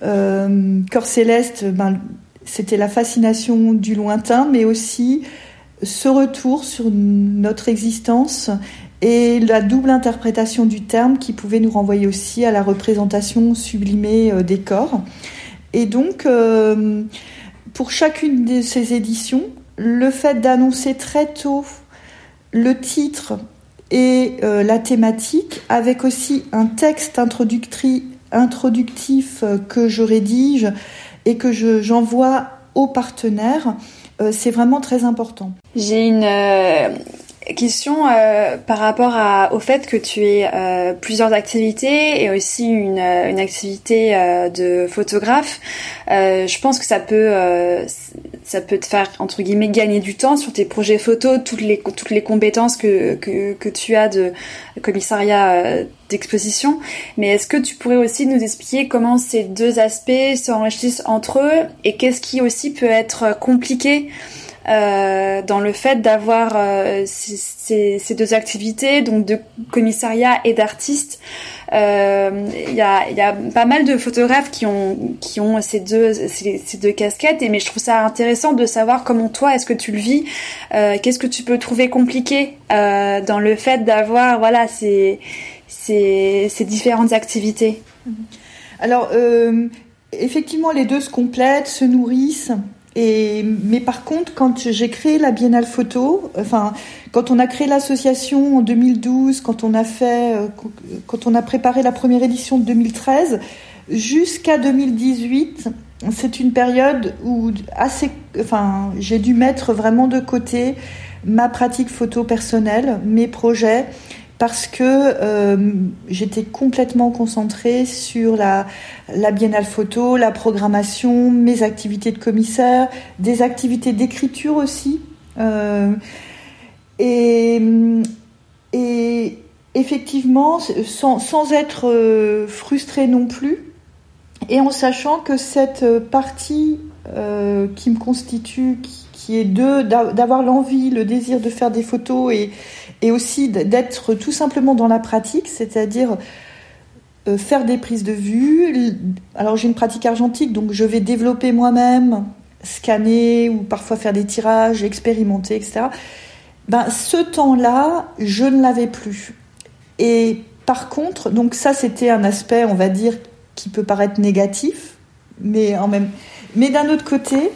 Corps céleste, ben, c'était la fascination du lointain, mais aussi ce retour sur notre existence et la double interprétation du terme qui pouvait nous renvoyer aussi à la représentation sublimée euh, des corps. Et donc, euh, pour chacune de ces éditions, le fait d'annoncer très tôt le titre et euh, la thématique, avec aussi un texte introductif que je rédige et que j'envoie aux partenaires, c'est vraiment très important. J'ai une, Question euh, par rapport à, au fait que tu aies euh, plusieurs activités et aussi une, euh, une activité de photographe. je pense que ça peut ça peut te faire entre guillemets gagner du temps sur tes projets photos, toutes les toutes les compétences que que, que tu as de commissariat d'exposition. Mais est-ce que tu pourrais aussi nous expliquer comment ces deux aspects s'enrichissent entre eux et qu'est-ce qui aussi peut être compliqué euh, dans le fait d'avoir euh, ces, ces, deux activités, donc de commissariat et d'artiste. Il euh, y, a, y, a, pas mal de photographes qui ont, qui ont ces, deux, ces, ces, deux casquettes, et, mais je trouve ça intéressant de savoir comment toi, est-ce que tu le vis, qu'est-ce que tu peux trouver compliqué dans le fait d'avoir voilà, ces, ces, ces différentes activités. Alors, effectivement, les deux se complètent, se nourrissent. Et, mais par contre, quand j'ai créé la Biennale Photo, enfin, quand on a créé l'association en 2012, quand on a fait, euh, quand on a préparé la première édition de 2013, jusqu'à 2018, c'est une période où assez, enfin, j'ai dû mettre vraiment de côté ma pratique photo personnelle, mes projets, parce que euh, j'étais complètement concentrée sur la, la biennale photo, la programmation, mes activités de commissaire, des activités d'écriture aussi. Euh, et, et, effectivement, sans, sans être euh, frustrée non plus, et en sachant que cette partie euh, qui me constitue, qui, qui est de d'avoir l'envie, le désir de faire des photos et, et aussi d'être tout simplement dans la pratique, c'est-à-dire euh, faire des prises de vue. Alors j'ai une pratique argentique, donc je vais développer moi-même, scanner ou parfois faire des tirages, expérimenter, etc. Ben, ce temps-là, je ne l'avais plus. Et par contre, donc ça c'était un aspect, on va dire, qui peut paraître négatif, mais en même, mais d'un autre côté,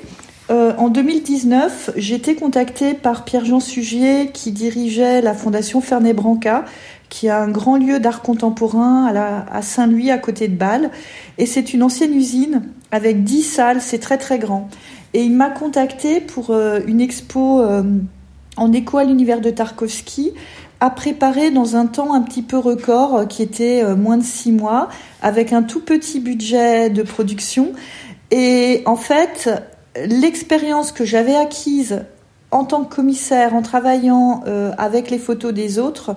euh, en 2019, j'ai été contactée par Pierre-Jean Sugier qui dirigeait la fondation Fernet Branca, qui a un grand lieu d'art contemporain à, Saint-Louis, à côté de Bâle. Et c'est une ancienne usine avec 10 salles, c'est très très grand. Et il m'a contactée pour euh, une expo euh, en écho à l'univers de Tarkovsky, à préparer dans un temps un petit peu record, qui était moins de 6 mois, avec un tout petit budget de production. Et en fait, l'expérience que j'avais acquise en tant que commissaire, en travaillant euh, avec les photos des autres,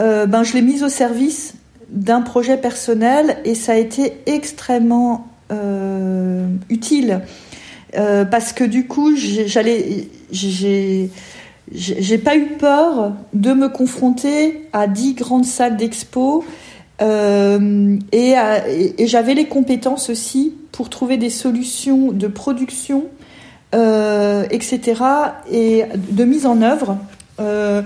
euh, ben, je l'ai mise au service d'un projet personnel et ça a été extrêmement euh, utile. Parce que du coup, j'allais, j'ai, pas eu peur de me confronter à dix grandes salles d'expo et j'avais les compétences aussi pour trouver des solutions de production, euh, etc., et de mise en œuvre. Euh,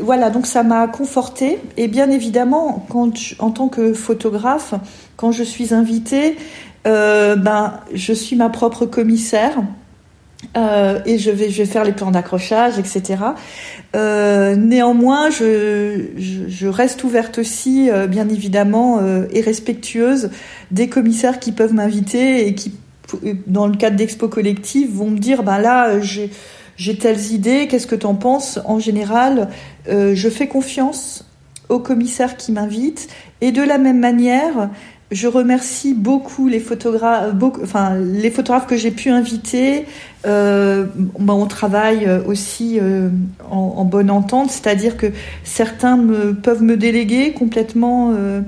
voilà, donc ça m'a conforté. Et bien évidemment, quand en tant que photographe, quand je suis invitée, ben, je suis ma propre commissaire. Euh, et je vais, faire les plans d'accrochage, etc. Euh, néanmoins, je, reste ouverte aussi, euh, bien évidemment, et respectueuse des commissaires qui peuvent m'inviter et qui, dans le cadre d'expo collective, vont me dire, ben là, j'ai, telles idées, qu'est-ce que tu en penses? En général, je fais confiance aux commissaires qui m'invitent, et de la même manière, je remercie beaucoup les photographes, enfin les photographes que j'ai pu inviter. Euh, bah, on travaille aussi euh, en, bonne entente, c'est-à-dire que certains peuvent me déléguer complètement euh,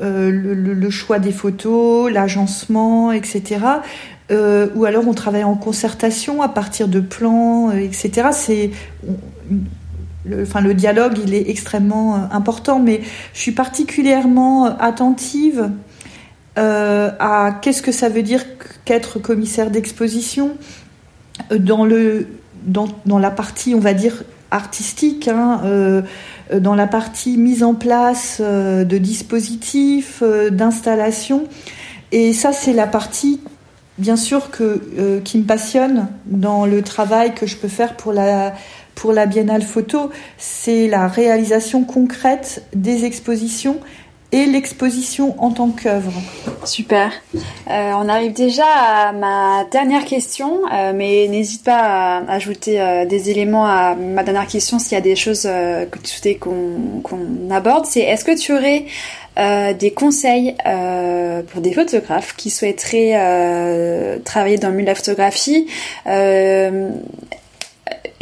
euh le, choix des photos, l'agencement, etc. Euh, ou alors on travaille en concertation à partir de plans, euh, etc. C'est le, enfin, le dialogue, il est extrêmement important, mais je suis particulièrement attentive euh, à qu'est-ce que ça veut dire qu'être commissaire d'exposition? Euh, dans, le, dans, dans, la partie, on va dire, artistique, hein, euh, dans la partie mise en place de dispositifs, d'installations. Et ça, c'est la partie, bien sûr, que, qui me passionne dans le travail que je peux faire pour la, pour la Biennale Photo. C'est la réalisation concrète des expositions et l'exposition en tant qu'œuvre. Super. Euh, on arrive déjà à ma dernière question, euh, mais n'hésite pas à ajouter euh, des éléments à ma dernière question s'il y a des choses que tu souhaitais qu'on aborde. C'est est-ce que tu aurais des conseils pour des photographes qui souhaiteraient travailler dans le milieu de la photographie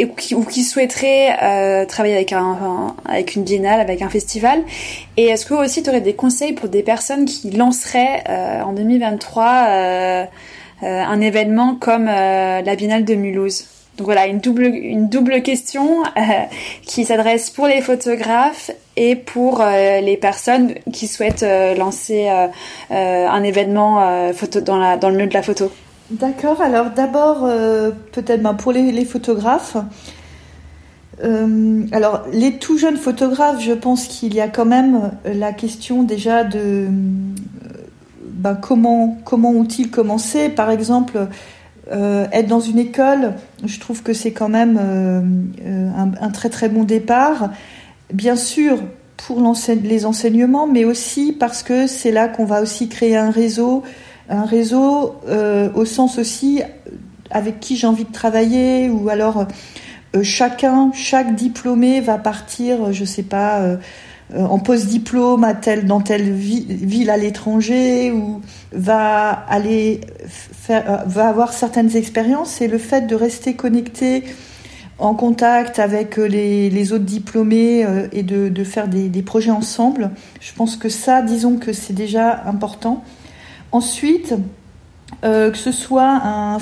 ou, qui, ou qui souhaiteraient euh, travailler avec, un, avec une biennale, avec un festival Et est-ce que aussi tu aurais des conseils pour des personnes qui lanceraient euh, en 2023 euh, un événement comme la biennale de Mulhouse? Donc voilà, une double, une double question qui s'adresse pour les photographes et pour euh, les personnes qui souhaitent euh, lancer euh, un événement photo dans, dans le milieu de la photo. D'accord, alors d'abord, euh, peut-être ben, pour les, photographes. Euh, alors, les tout jeunes photographes, je pense qu'il y a quand même la question déjà de ben, comment, ont-ils commencé? Par exemple, euh, être dans une école, je trouve que c'est quand même euh, un, un, très très bon départ. Bien sûr, pour les enseignements, mais aussi parce que c'est là qu'on va aussi créer un réseau un réseau euh, au sens aussi avec qui j'ai envie de travailler ou alors euh, chacun, chaque diplômé va partir, je sais pas, euh, en post-diplôme à tel, dans telle vi ville à l'étranger ou va aller va avoir certaines expériences et le fait de rester connecté en contact avec les, autres diplômés euh, et de, faire des, projets ensemble, je pense que ça, disons que c'est déjà important. Ensuite, euh, que ce soit un,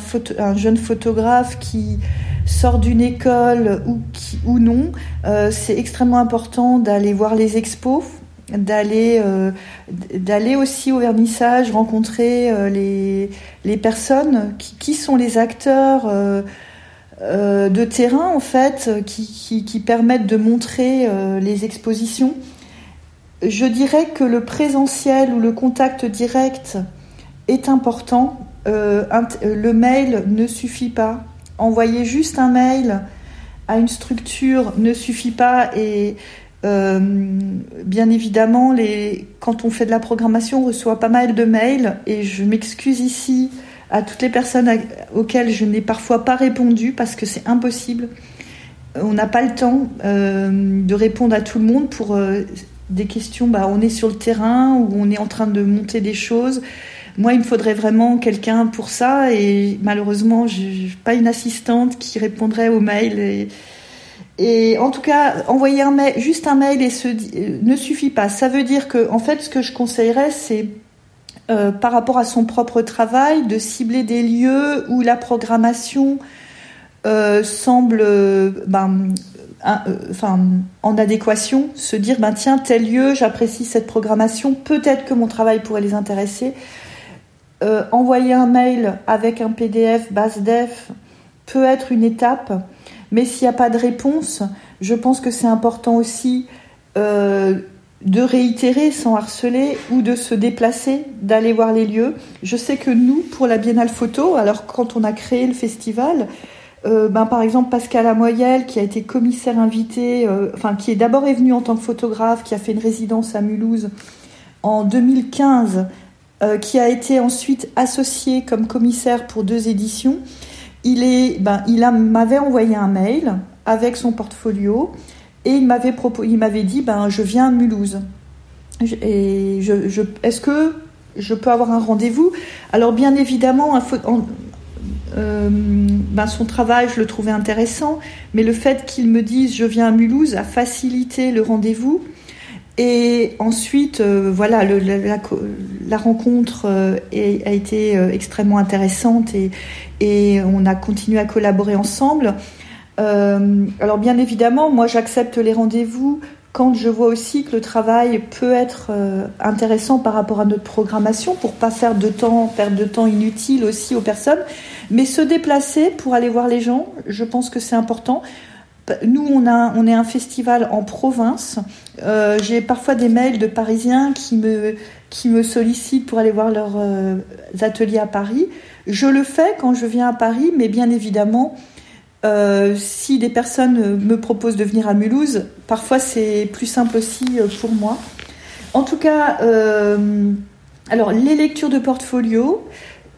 jeune photographe qui sort d'une école ou, non, euh, c'est extrêmement important d'aller voir les expos, d'aller euh, aussi au vernissage, rencontrer les, personnes qui, sont les acteurs de terrain en fait, qui permettent de montrer les expositions. Je dirais que le présentiel ou le contact direct est important. Euh, le mail ne suffit pas. Envoyer juste un mail à une structure ne suffit pas et euh, bien évidemment, les, quand on fait de la programmation, on reçoit pas mal de mails et je m'excuse ici à toutes les personnes auxquelles je n'ai parfois pas répondu parce que c'est impossible. On n'a pas le temps euh, de répondre à tout le monde pour euh, des questions. Bah, on est sur le terrain ou on est en train de monter des choses. Moi, il me faudrait vraiment quelqu'un pour ça et malheureusement, je n'ai pas une assistante qui répondrait aux mails. Et, en tout cas, envoyer un mail, juste un mail et se, euh, ne suffit pas. Ça veut dire que, en fait, ce que je conseillerais, c'est euh, par rapport à son propre travail, de cibler des lieux où la programmation euh, semble ben, en adéquation, se dire ben, tiens, tel lieu, j'apprécie cette programmation, peut-être que mon travail pourrait les intéresser euh, envoyer un mail avec un PDF base def peut être une étape, mais s'il n'y a pas de réponse, je pense que c'est important aussi euh, de réitérer sans harceler ou de se déplacer, d'aller voir les lieux. Je sais que nous, pour la Biennale Photo, alors quand on a créé le festival, euh, ben, par exemple Pascal Amoyel, qui a été commissaire invité, enfin qui est d'abord venu en tant que photographe, qui a fait une résidence à Mulhouse en 2015, euh, qui a été ensuite associé comme commissaire pour deux éditions. Il est, ben, il m'avait envoyé un mail avec son portfolio et il m'avait il m'avait dit, ben, je viens à Mulhouse. Et je, est-ce que je peux avoir un rendez-vous? Alors bien évidemment, euh, ben son travail, je le trouvais intéressant, mais le fait qu'il me dise je viens à Mulhouse a facilité le rendez-vous. Et ensuite, euh, voilà, la, rencontre euh, a été extrêmement intéressante et, et, on a continué à collaborer ensemble. Euh, alors bien évidemment, moi j'accepte les rendez-vous quand je vois aussi que le travail peut être euh, intéressant par rapport à notre programmation pour pas faire de temps, perdre de temps inutile aussi aux personnes, mais se déplacer pour aller voir les gens, je pense que c'est important. Nous, on, a, on est un festival en province. Euh, J'ai parfois des mails de Parisiens qui me, sollicitent pour aller voir leurs euh, ateliers à Paris. Je le fais quand je viens à Paris, mais bien évidemment, euh, si des personnes me proposent de venir à Mulhouse, parfois c'est plus simple aussi pour moi. En tout cas, alors les lectures de portfolio,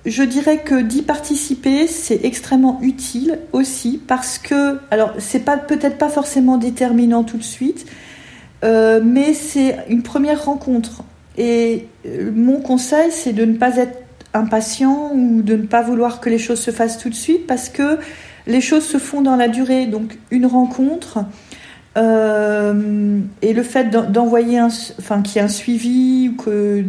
je dirais que d'y participer, c'est extrêmement utile aussi parce que, alors c'est pas peut-être pas forcément déterminant tout de suite, mais c'est une première rencontre. Et mon conseil, c'est de ne pas être impatient ou de ne pas vouloir que les choses se fassent tout de suite parce que les choses se font dans la durée, donc une rencontre euh, et le fait d'envoyer un, enfin qu'il y ait un suivi ou que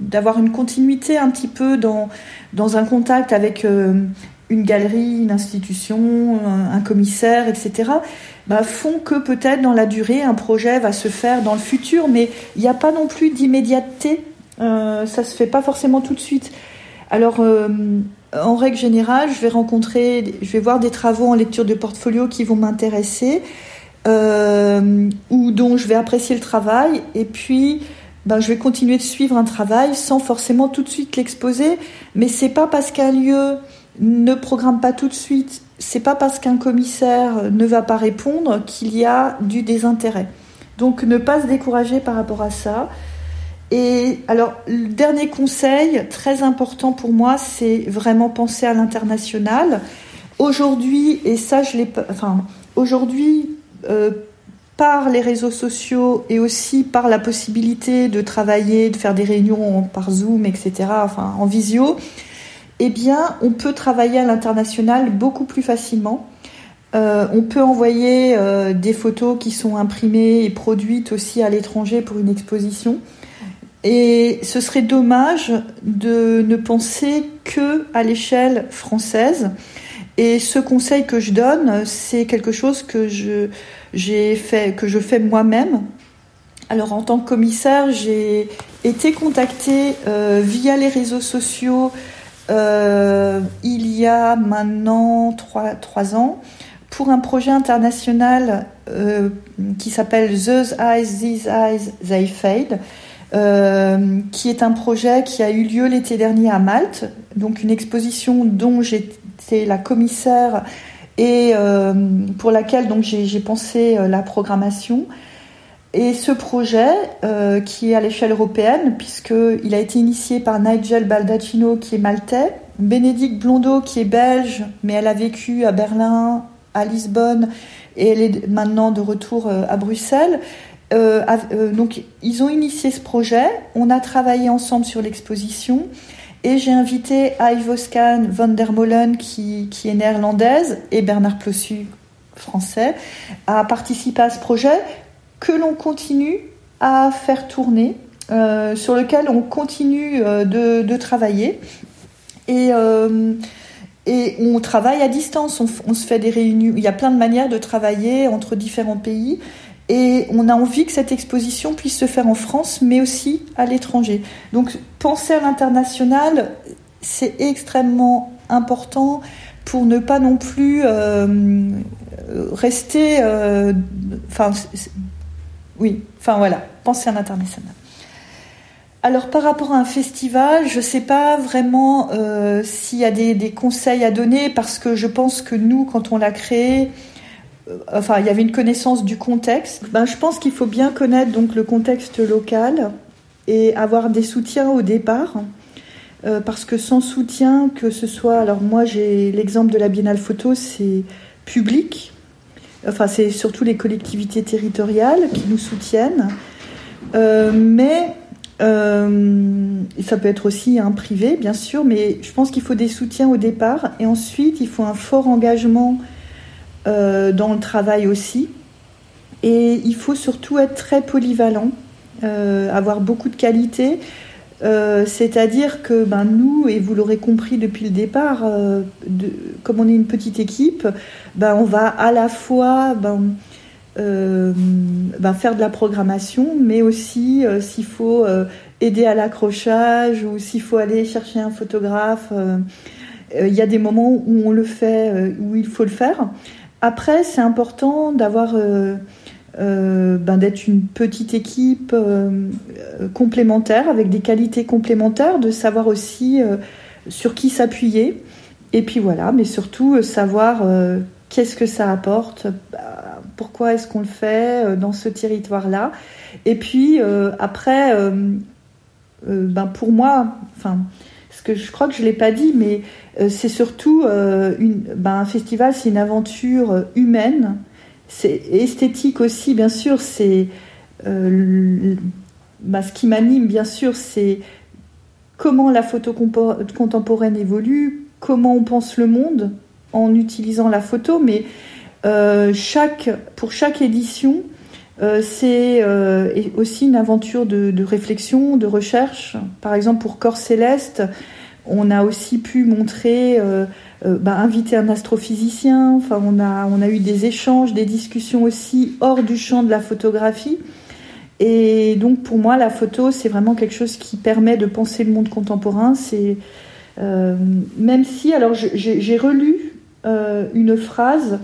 d'avoir une continuité un petit peu dans dans un contact avec euh, une galerie, une institution, un, commissaire, etc. Bah, font que peut-être dans la durée un projet va se faire dans le futur, mais il n'y a pas non plus d'immédiateté. Euh, ça se fait pas forcément tout de suite. Alors euh, en règle générale, je vais rencontrer, je vais voir des travaux en lecture de portfolio qui vont m'intéresser ou dont je vais apprécier le travail, et puis ben, je vais continuer de suivre un travail sans forcément tout de suite l'exposer. Mais c'est pas parce qu'un lieu ne programme pas tout de suite, c'est pas parce qu'un commissaire ne va pas répondre qu'il y a du désintérêt. Donc ne pas se décourager par rapport à ça. Et alors, le dernier conseil très important pour moi, c'est vraiment penser à l'international. Aujourd'hui, et ça, je l'ai, enfin, aujourd'hui, euh, par les réseaux sociaux et aussi par la possibilité de travailler, de faire des réunions par Zoom, etc., enfin, en visio, eh bien, on peut travailler à l'international beaucoup plus facilement. Euh, on peut envoyer euh, des photos qui sont imprimées et produites aussi à l'étranger pour une exposition. Et ce serait dommage de ne penser que à l'échelle française. Et ce conseil que je donne, c'est quelque chose que je, j'ai fait, que je fais moi-même. Alors en tant que commissaire, j'ai été contactée euh, via les réseaux sociaux euh, il y a maintenant trois, ans pour un projet international euh, qui s'appelle Those Eyes, These Eyes, They Fade euh, qui est un projet qui a eu lieu l'été dernier à Malte, donc une exposition dont la commissaire et euh, pour laquelle donc j'ai pensé euh, la programmation. Et ce projet, qui est à l'échelle européenne, puisqu'il a été initié par Nigel Baldacchino, qui est maltais, Bénédicte Blondeau, qui est belge, mais elle a vécu à Berlin, à Lisbonne, et elle est maintenant de retour à Bruxelles. Euh, euh, donc, ils ont initié ce projet. On a travaillé ensemble sur l'exposition. Et j'ai invité Ivoscan van der Molen, qui, qui est néerlandaise, et Bernard Plossu, français, à participer à ce projet que l'on continue à faire tourner, euh, sur lequel on continue de, de travailler. Et, et on travaille à distance, on, se fait des réunions. Il y a plein de manières de travailler entre différents pays. Et on a envie que cette exposition puisse se faire en France, mais aussi à l'étranger. Donc penser à l'international, c'est extrêmement important pour ne pas non plus euh, rester... Euh, oui, enfin voilà. penser à l'international. Alors par rapport à un festival, je ne sais pas vraiment euh, s'il y a des, conseils à donner parce que je pense que nous, quand on l'a créé, euh, enfin il y avait une connaissance du contexte. Ben, je pense qu'il faut bien connaître donc le contexte local et avoir des soutiens au départ. Euh, parce que sans soutien, que ce soit, alors moi j'ai l'exemple de la Biennale Photo, c'est public, enfin c'est surtout les collectivités territoriales qui nous soutiennent, mais euh, ça peut être aussi un privé, bien sûr, mais je pense qu'il faut des soutiens au départ et ensuite il faut un fort engagement euh, dans le travail aussi. Et il faut surtout être très polyvalent, euh, avoir beaucoup de qualité. C'est-à-dire que ben, nous, et vous l'aurez compris depuis le départ, comme on est une petite équipe, ben, on va à la fois ben, euh, ben, faire de la programmation, mais aussi euh, s'il faut euh, aider à l'accrochage ou s'il faut aller chercher un photographe. Il y a des moments où on le fait, où il faut le faire. Après, c'est important d'avoir, ben, d'être une petite équipe complémentaire avec des qualités complémentaires, de savoir aussi sur qui s'appuyer. Et puis voilà, mais surtout savoir qu'est-ce que ça apporte, pourquoi est-ce qu'on le fait euh, dans ce territoire-là. Et puis euh, après, euh, ben pour moi, enfin, que je crois que je l'ai pas dit, mais c'est surtout une, ben un festival, c'est une aventure humaine, c'est esthétique aussi, bien sûr. C'est ben ce qui m'anime, bien sûr, c'est comment la photo contemporaine évolue, comment on pense le monde en utilisant la photo, mais euh, chaque, pour chaque édition, euh, c'est euh, aussi une aventure de, réflexion, de recherche. Par exemple, pour Corps Céleste, on a aussi pu montrer, bah, inviter un astrophysicien. On a, eu des échanges, des discussions aussi hors du champ de la photographie. Et donc, pour moi, la photo, c'est vraiment quelque chose qui permet de penser le monde contemporain. C'est même si, alors, j'ai relu euh, une phrase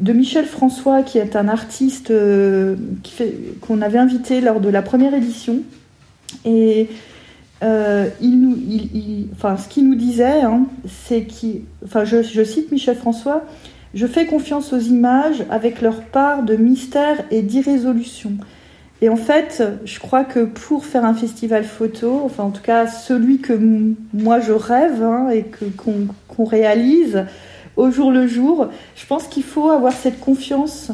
de Michel François, qui est un artiste euh, qu'on avait invité lors de la première édition. Et euh, ce qu'il nous disait, hein, c'est qu'il, enfin, je, cite Michel François, je fais confiance aux images avec leur part de mystère et d'irrésolution. Et en fait, je crois que pour faire un festival photo, enfin en tout cas celui que moi je rêve hein, et qu'on, réalise, au jour le jour. Je pense qu'il faut avoir cette confiance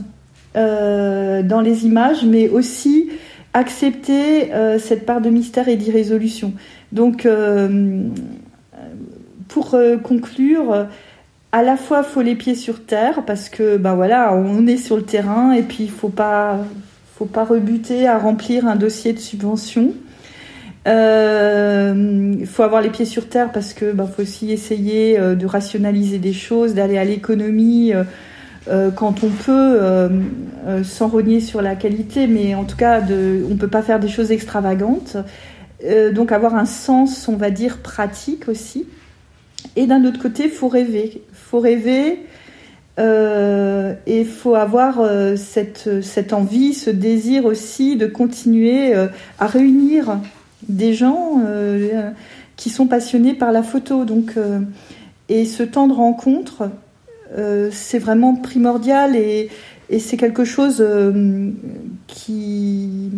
euh, dans les images, mais aussi accepter euh, cette part de mystère et d'irrésolution. Donc, euh, pour conclure, à la fois faut les pieds sur terre parce que ben voilà, on est sur le terrain et puis il faut pas faut pas rebuter à remplir un dossier de subvention. Il euh, faut avoir les pieds sur terre parce que bah, faut aussi essayer euh, de rationaliser des choses, d'aller à l'économie euh, quand on peut, sans rogner sur la qualité, mais en tout cas, on peut pas faire des choses extravagantes. donc avoir un sens, on va dire, pratique aussi. Et d'un autre côté, faut rêver. Faut rêver. Euh, et il faut avoir cette, envie, ce désir aussi de continuer à réunir des gens euh, qui sont passionnés par la photo. Donc, euh, et ce temps de rencontre, euh, c'est vraiment primordial et, c'est quelque chose qui,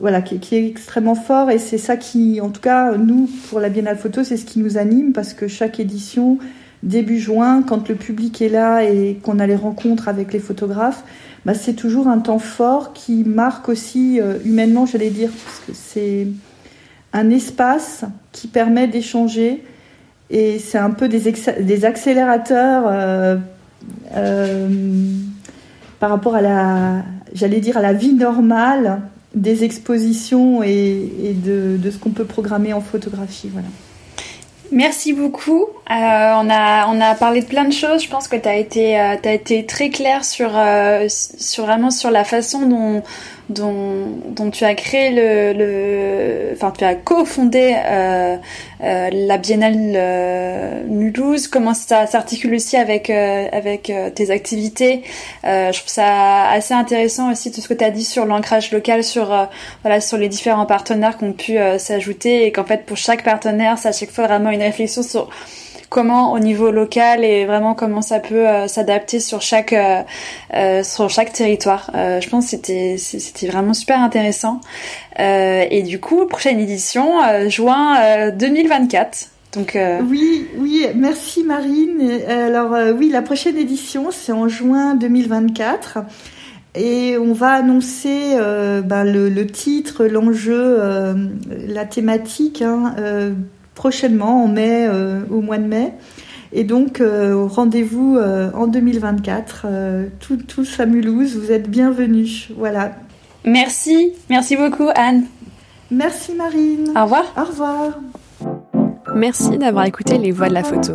voilà, qui, est extrêmement fort et c'est ça qui, en tout cas, nous, pour la Biennale Photo, c'est ce qui nous anime parce que chaque édition, début juin, quand le public est là et qu'on a les rencontres avec les photographes, bah, c'est toujours un temps fort qui marque aussi humainement, j'allais dire, parce que c'est un espace qui permet d'échanger et c'est un peu des, des accélérateurs euh, euh, par rapport à la, j'allais dire à la vie normale des expositions et, de, ce qu'on peut programmer en photographie. Voilà. Merci beaucoup. Euh, on, a, on a parlé de plein de choses. Je pense que tu as, été, as été très clair sur, sur vraiment sur la façon dont, dont, dont tu as créé le, enfin tu as cofondé euh, euh, la Biennale euh, Mulhouse, comment ça s'articule aussi avec euh, avec tes activités? je trouve ça assez intéressant aussi tout ce que tu as dit sur l'ancrage local, sur voilà sur les différents partenaires qui ont pu s'ajouter et qu'en fait pour chaque partenaire, c'est à chaque fois vraiment une réflexion sur comment au niveau local et vraiment comment ça peut euh, s'adapter sur chaque euh, euh, territoire. je pense c'était vraiment super intéressant. et du coup, prochaine édition, juin 2024. Donc, Oui, oui, merci Marine. Alors oui, la prochaine édition, c'est en juin 2024. Et on va annoncer ben, le, titre, l'enjeu, la thématique hein, prochainement, en mai, euh, au mois de mai. Et donc, euh, rendez-vous euh, en 2024, tous à Mulhouse, vous êtes bienvenus. Voilà. Merci, merci beaucoup Anne. Merci Marine. Au revoir. Au revoir. Merci d'avoir écouté Les Voix de la photo.